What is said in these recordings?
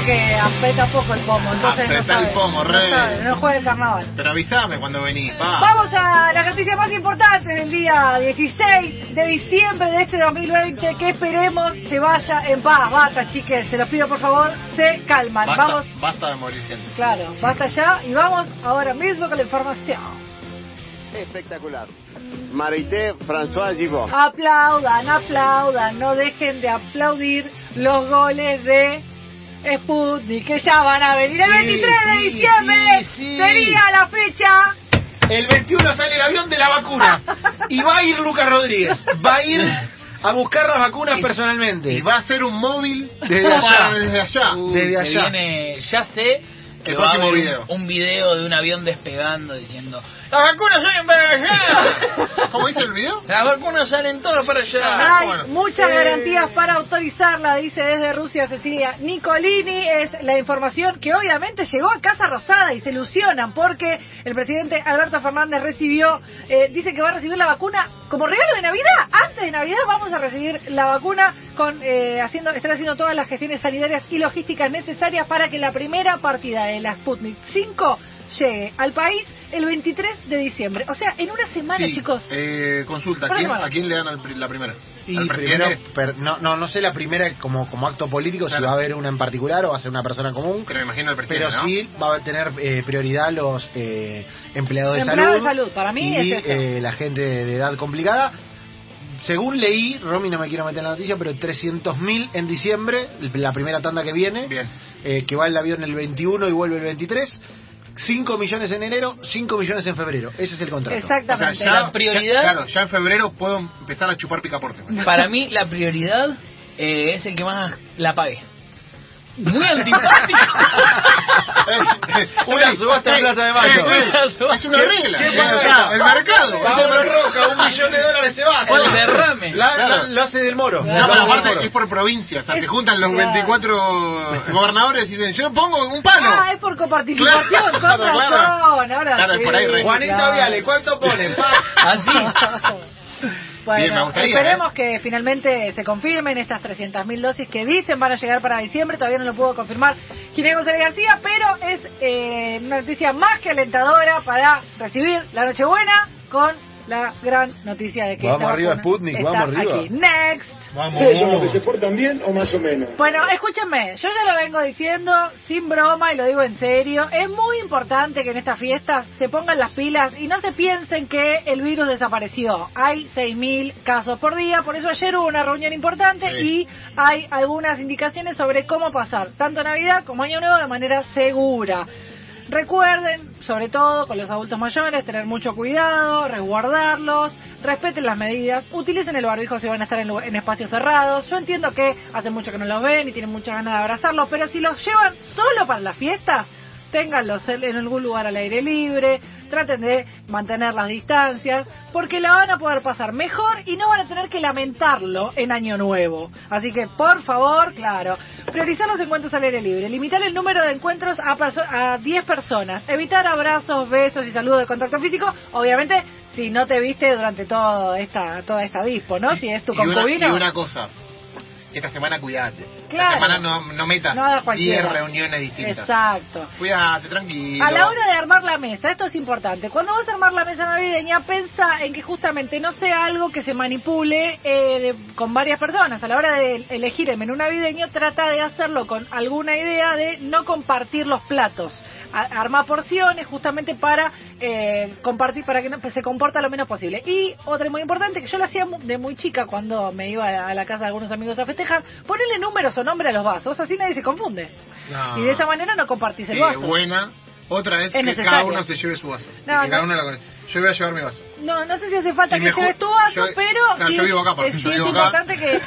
pasa que apeta poco el pomo, entonces no el no sabe, no juega el carnaval. Pero avísame cuando venís, pa. Vamos a la noticia más importante del día 16 de diciembre de este 2020, que esperemos se vaya en paz. Basta, chiques, se los pido por favor, se calman. Basta, Vamos, basta de morir gente. claro, basta ya y vamos ahora mismo con la información. Espectacular. Marité François Givot. Aplaudan, aplaudan, no dejen de aplaudir los goles de Sputnik, que ya van a venir el Sí, 23 de diciembre. sí, sí. Sería la fecha. El 21 sale el avión de la vacuna. Y va a ir Lucas Rodríguez. Va a ir a buscar las vacunas Y- personalmente. Y va a ser un móvil Desde allá. desde allá. Uy, Desde me allá. viene, ya sé El próximo video. Un, un video de un avión despegando diciendo las vacunas salen para allá. ¿Cómo dice el video? las vacunas salen todas para Ah, allá. Hay bueno. muchas Eh. garantías para autorizarla, dice desde Rusia Cecilia Nicolini. Es la información que obviamente llegó a Casa Rosada y se ilusionan porque el presidente Alberto Fernández recibió, eh, dice que va a recibir la vacuna como regalo de Navidad. Antes de Navidad vamos a recibir la vacuna con eh, haciendo, están haciendo todas las gestiones sanitarias y logísticas necesarias para que la primera partida de la Sputnik 5 llegue al país el 23 de diciembre. O sea, en una semana, Sí, chicos. eh, consulta, Una ¿quién, semana. ¿a quién le dan al la primera? Y ¿Al primero, presidente? per- no, no, no sé la primera como, como acto político, Claro. si va a haber una en particular o va a ser una persona común. Pero me imagino al presidente, Pero ¿no? sí va a tener eh, prioridad los eh, empleados de Empleados salud. de salud, para mí y es eso. eh, la gente de edad complicada. Según leí, Romy no me quiero meter en la noticia, pero 300.000 en diciembre, la primera tanda que viene, Bien. eh, que va el avión el 21 y vuelve el 23. 5 millones en enero, 5 millones en febrero. Ese es el contrato. O sea, Exactamente. ya, La prioridad- ya- claro, ya en febrero puedo empezar a chupar picaporte. Para mí la prioridad eh, es el que más la pague. Muy antipático. Una subasta de plata de mayo. Es una regla. ¿Qué esa? el mercado. Pablo Roca, un millón de dólares se va. El derrame. Lo hace del moro. No, pero aparte es por provincia, o sea, Es- se juntan los claro. 24 gobernadores y dicen, yo pongo un palo. Ah, es por coparticipación, Claro, claro, por ahí, Juanita. Viale, ¿cuánto ponen? Así. Bueno, Bien, me gustaría, esperemos ¿eh? que finalmente se confirmen estas 300.000 dosis que dicen van a llegar para diciembre. Todavía no lo pudo confirmar Ginés González García, pero es eh, una noticia más que alentadora para recibir la Nochebuena con la gran noticia de que Vamos la arriba, Sputnik, está vamos arriba. aquí. Next. Vamos. portan bien o más o menos? Bueno, escúchenme, yo ya lo vengo diciendo sin broma y lo digo en serio. Es muy importante que en esta fiesta se pongan las pilas y no se piensen que el virus desapareció. Hay 6.000 casos por día, por eso ayer hubo una reunión importante Sí. y hay algunas indicaciones sobre cómo pasar tanto Navidad como Año Nuevo de manera segura. Recuerden, sobre todo con los adultos mayores, tener mucho cuidado, resguardarlos, respeten las medidas, utilicen el barbijo si van a estar en, espacios cerrados. Yo entiendo que hace mucho que no los ven y tienen muchas ganas de abrazarlos, pero si los llevan solo para las fiestas, ténganlos en algún lugar al aire libre, traten de mantener las distancias, porque la van a poder pasar mejor y no van a tener que lamentarlo en Año Nuevo. Así que, por favor, claro, priorizar los encuentros al aire libre, limitar el número de encuentros a, perso- a 10 personas, evitar abrazos, besos y saludos de contacto físico, obviamente si no te viste durante toda esta, toda esta dispo, ¿no? Si es tu una, y una cosa, esta semana cuidate. Claro. Esta semana no, no metas No hagas 10 cualquiera. reuniones distintas. Exacto. Cuídate, tranquilo. A la hora de armar la mesa, esto es importante. Cuando vas a armar la mesa navideña, pensa en que justamente no sea algo que se manipule eh, de- con varias personas. A la hora de elegir el menú navideño, trata de hacerlo con alguna idea de no compartir los platos. Arma porciones justamente para eh, compartir, para que no, se comporta lo menos posible. Y otra muy importante, que yo lo hacía de muy chica cuando me iba a la casa de algunos amigos a festejar, ponerle números o nombre a los vasos, así nadie se confunde. No. Y de esa manera no compartís el Sí, vaso. buena. Otra vez Es que necesario. cada uno se lleve su vaso. No, cada no. uno Yo voy a llevar mi vaso. No, no sé si hace falta que lleves tu vaso, yo- pero sí, yo vivo acá, porque yo sí es acá. importante que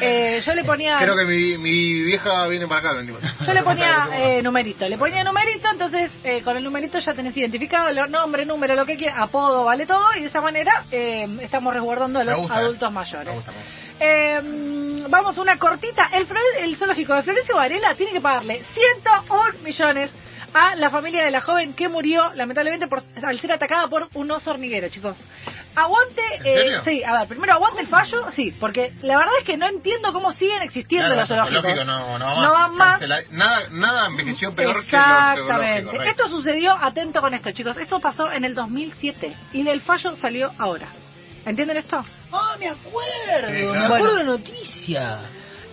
eh, yo le ponía Creo que mi, mi vieja viene para acá. yo le ponía eh, numerito, le ponía numerito, entonces eh, con el numerito ya tenés identificado el nombre, número, lo que quieras, apodo, vale todo, y de esa manera eh, estamos resguardando a los gusta, adultos mayores. Me gusta, me gusta. Eh, vamos, una cortita. El, el zoológico de Florencio Varela tiene que pagarle 101 millones a la familia de la joven que murió lamentablemente por, al ser atacada por un oso hormiguero, chicos. Aguante, ¿En eh, serio? sí, a ver, primero aguante el fallo, sí, porque la verdad es que no entiendo cómo siguen existiendo Claro, los zoológicos. zoológico no, van más. Nada, nada envejeció peor que los Exactamente. zoológicos. right. Esto sucedió, atento con esto, chicos. Esto pasó en el 2007 y el fallo salió ahora. ¿Entienden esto? Ah, me acuerdo, Sí, me acuerdo Bueno. de noticia.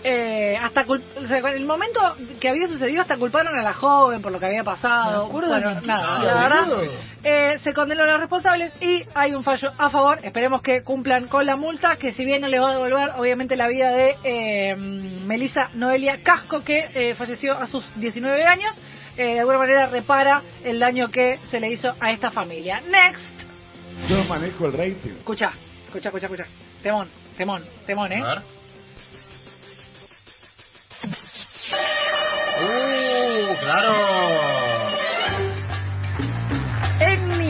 Eh, hasta cul- o sea, el momento que había sucedido hasta culparon a la joven por lo que había pasado. Bueno, nada, Ah, la verdad, boludo. eh, se condenó a los responsables y hay un fallo a favor. Esperemos que cumplan con la multa, que si bien no le va a devolver, obviamente, la vida de eh, Melissa Noelia Casco, que eh, falleció a sus 19 años. eh, de alguna manera repara el daño que se le hizo a esta familia. Next. Yo manejo el rating. Escucha, escucha, escucha, escucha. Temón, temón, temón, ¿eh? A ver.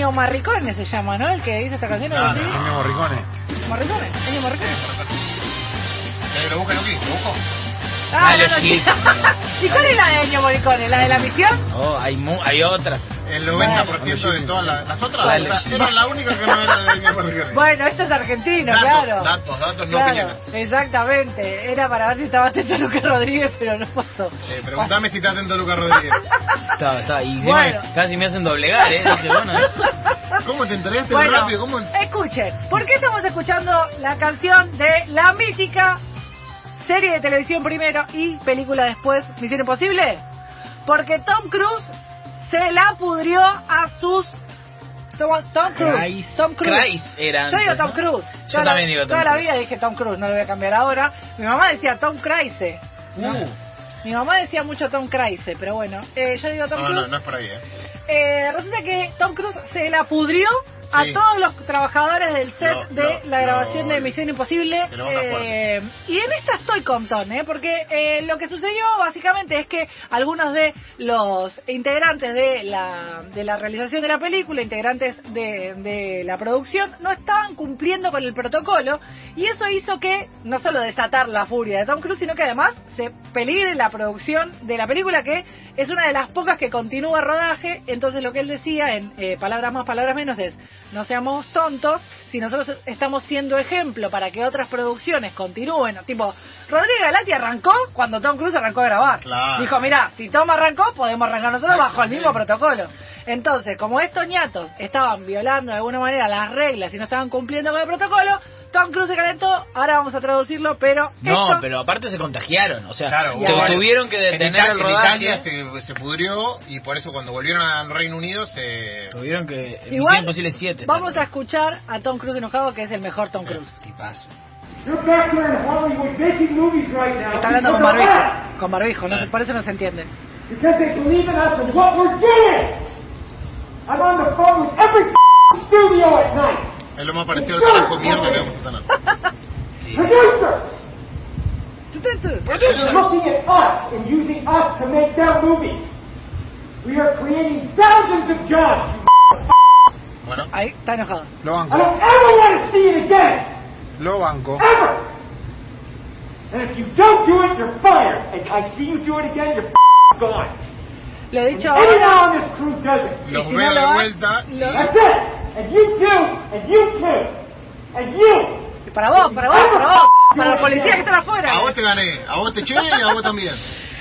Ennio Morricone se llama, ¿no? El que hizo esta canción. ¿no? Ennio Morricone. Morricone, Ennio Morricone. Eh, ¿Lo buscan aquí? ¿Lo busco? Ah, no, no, sí. ¿Y cuál es la de Ennio Morricone? ¿La de la misión? Oh, hay, mu- hay otra. El 90% de todas las, las otras la única que no era de. Bueno, esto es argentino, Datos, claro. datos, datos, no Claro, opiniones. exactamente. Era para ver si estaba atento Lucas Rodríguez, pero no pasó. Eh, preguntame si está atento Lucas Rodríguez. Está, está. Y encima Bueno. casi me hacen doblegar, ¿eh? Dije, bueno, ¿eh? ¿Cómo te enteraste Bueno, rápido? ¿Cómo? escuchen, ¿por qué estamos escuchando la canción de la mítica serie de televisión primero y película después, Misión Imposible? Porque Tom Cruise se la pudrió a sus... Tom, Tom Cruise. Christ- Tom Cruise. Christ era Yo digo Tom ¿no? Cruise. Yo Toda la- también digo Tom Toda la vida dije Tom Cruise, no lo voy a cambiar ahora. Mi mamá decía Tom Cruise. ¿no? Uh. Mi mamá decía mucho Tom Cruise, pero bueno, eh, yo digo Tom No, Cruise. no, no es por ahí, ¿eh? Eh, resulta que Tom Cruise se la pudrió a todos los trabajadores del set de la grabación de Misión Imposible. Eh, y en esta estoy con Tom, ¿eh? porque eh, lo que sucedió básicamente es que algunos de los integrantes de la, de la realización de la película, integrantes de, de la producción, no estaban cumpliendo con el protocolo y eso hizo que no solo desatar la furia de Tom Cruise, sino que además se peligre la producción de la película que es una de las pocas que continúa rodaje, entonces lo que él decía en eh, palabras más, palabras menos es, no seamos tontos, si nosotros estamos siendo ejemplo para que otras producciones continúen, tipo, Rodrigo Galati arrancó cuando Tom Cruise arrancó a grabar. Claro. Dijo, mira, si Tom arrancó, podemos arrancar nosotros bajo el mismo protocolo. Entonces, como estos ñatos estaban violando de alguna manera las reglas y no estaban cumpliendo con el protocolo, Tom Cruise se calentó, ahora vamos a traducirlo, pero No, esto- pero aparte se contagiaron. O sea, Claro, varios. tuvieron que En detener Ita- el en rodaje. Italia se, se pudrió y por eso cuando volvieron al Reino Unido se... Tuvieron que. Igual, Imposible 7. vamos a escuchar a Tom Cruise enojado, que es el mejor Tom Cruise. Tipazo. Está hablando con barbijo, con barbijo, no sé, por eso no se entiende. Because they believe in us and what we're doing. I'm on the phone with every studio at night. Es lo más parecido al carajo mierda que vamos a tener. Producer, they're looking at us and using us to make their movies. We are creating thousands of jobs. you Bueno, Ahí, está enojado. Lo I banco. don't ever want to see it again. Lo banco. Ever. And if you don't do it, you're fired. And I see you do it again, you're gone. Lo he dicho ahora. on this crew does it. los si no veo lo de vuelta lo- That's it. And you too. And you too. And you. Para vos, para vos, para vos. Para los policías que están afuera. a vos te gané, a vos te eché y a vos también.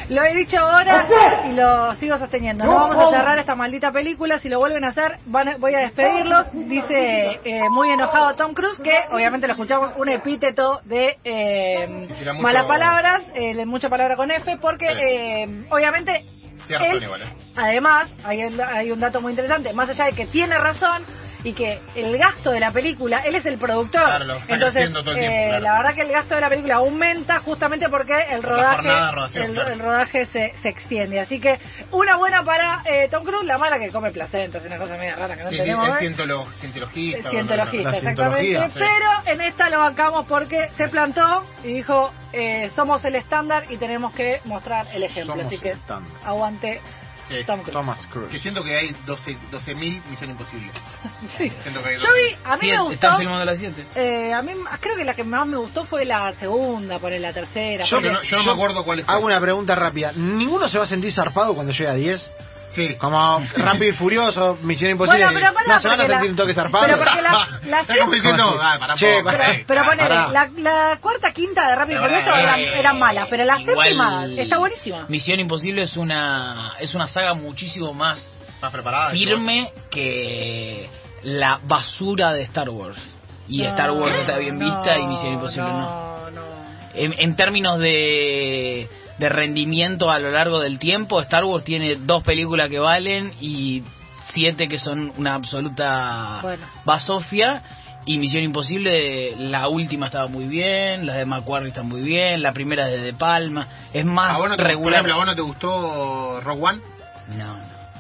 Lo he dicho ahora y lo sigo sosteniendo. No vamos a cerrar esta maldita película. Si lo vuelven a hacer, van a- voy a despedirlos. Dice eh, muy enojado Tom Cruise, que obviamente lo escuchamos un epíteto de eh, mucho- malas palabras, eh, de mucha palabra con F, porque Sí. eh, obviamente Tienes razón él- igual, ¿eh? Además, hay, un- hay un dato muy interesante, más allá de que tiene razón y que el gasto de la película, él es el productor. Claro, lo está Entonces, creciendo todo el tiempo, eh, claro. la verdad que el gasto de la película aumenta justamente porque el Por rodaje, rodación, el, claro. el rodaje se, se extiende. Así que una buena para eh, Tom Cruise, la mala que come placentas, una cosa media rara que no Sí, sí, entendemos. es ¿eh? cientolo- cientologista. Cientologista, La exactamente. sí. Pero en esta lo bancamos porque se plantó y dijo, eh, somos el estándar y tenemos que mostrar el ejemplo. Somos Así que estándar. aguante Sí. Tom Cruise. Thomas Que Cruise. siento que hay 12 12.000 Misión Imposible. Sí. Siento que hay Yo vi, a mí Siete, me gustó. Están filmando las 7. Eh, a mí creo que la que más me gustó fue la segunda, por la tercera. Yo, porque- no, yo no me acuerdo cuál es. Hago una pregunta rápida. ¿Ninguno se va a sentir zarpado cuando llegue a 10? Sí. Como Rápido y Furioso, Misión Imposible. Bueno, pero pará, no se van a sentir la- un toque zarpado. pero porque la- la Está como diciendo, ¿Cómo así? ah, para Che. Pero ponele, la, la cuarta, quinta de Rápido y Furioso eran, eh, eran malas, pero la igual- séptima está buenísima. Misión Imposible es una es una saga muchísimo más Más preparada. firme que la basura de Star Wars. Y No, Star Wars está bien vista y Misión Imposible no. no. no. En, en términos de, de rendimiento a lo largo del tiempo, Star Wars tiene dos películas que valen y siete que son una absoluta Bueno. basofia. Y Misión Imposible, la última estaba muy bien, las de Macquarie están muy bien, la primera de De Palma, es más ¿A vos no te, por regular. ejemplo, ¿a vos no te gustó Rogue One? No, no,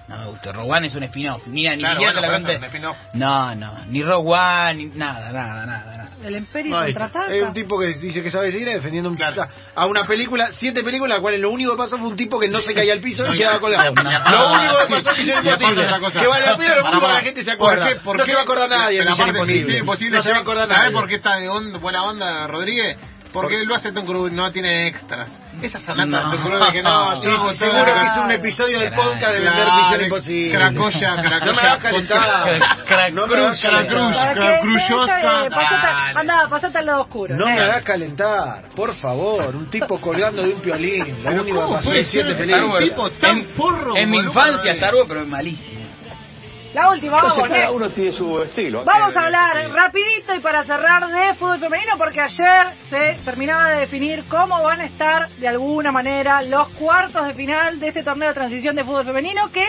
no me gustó. Rogue One es un spin-off. Ni, ni Claro, siquiera bueno, la conté. No, no, ni Rogue One, ni nada, nada, nada. El Imperio está. contraataca. Es un tipo que dice que sabe seguir defendiendo un Claro. a una película, siete películas, las cuales lo único que pasó fue un tipo que no se caía al piso No, y quedaba colgado. no, Lo único que pasó en Misión Imposible. otra cosa. Que vale la pena, lo único que la gente se ¿Por acuerda. qué? ¿Por no qué? se va a acordar nadie Misión aparte, Imposible. No se va a acordar ¿Sabés nadie. por qué está de on- buena onda Rodríguez? Porque lo hace Tom Cruise, no tiene extras. Esas sanatas No. de Tom Cruise de que no, Sí, no, sí, seguro que hizo un episodio del Claro. podcast de vender Misión de Imposible. Cracoya, Cracoya. No me hagas Deja de- pasate- dale. Anda, pasate al lado oscuro. No eh. me hagas calentar, por favor. Un tipo colgando de un piolín. Lo único que ¿cómo pasó en siete películas. Wars. tipo tan en, porro en mi infancia Star Wars, pero es malísimo. La última, vamos. Entonces cada ¿eh? uno tiene su estilo. Vamos Eh, a hablar sí. rapidito y para cerrar de fútbol femenino porque ayer se terminaba de definir cómo van a estar de alguna manera los cuartos de final de este torneo de transición de fútbol femenino que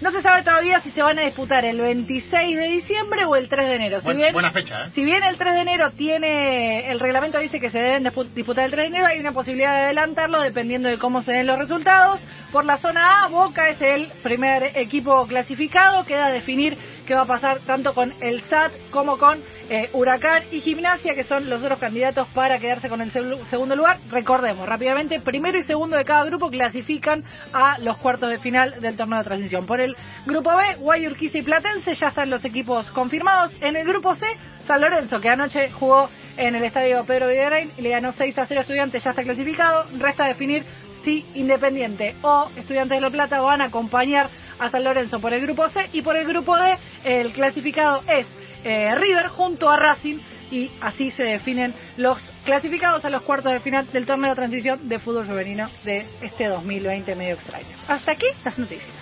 no se sabe todavía si se van a disputar el 26 de diciembre o el 3 de enero. Si Buen- bien, buena fecha, ¿eh? si bien el 3 de enero tiene, el reglamento dice que se deben dispu- disputar el 3 de enero, hay una posibilidad de adelantarlo dependiendo de cómo se den los resultados. Por la zona A, Boca es el primer equipo clasificado, queda definir qué va a pasar tanto con el SAT como con eh, Huracán y Gimnasia, que son los otros candidatos para quedarse con el seg- segundo lugar. Recordemos, rápidamente, primero y segundo de cada grupo clasifican a los cuartos de final del torneo de transición. Por el grupo B, Guayurquiza y Platense ya están los equipos confirmados. En el grupo C, San Lorenzo, que anoche jugó en el estadio Pedro Videgain y le ganó 6 a 0 a Estudiantes, ya está clasificado. Resta definir si Independiente o Estudiantes de La Plata van a acompañar a San Lorenzo por el grupo C y por el grupo D el clasificado es eh, River junto a Racing y así se definen los clasificados a los cuartos de final del torneo de transición de fútbol femenino de este 2020 medio extraño. Hasta aquí las noticias.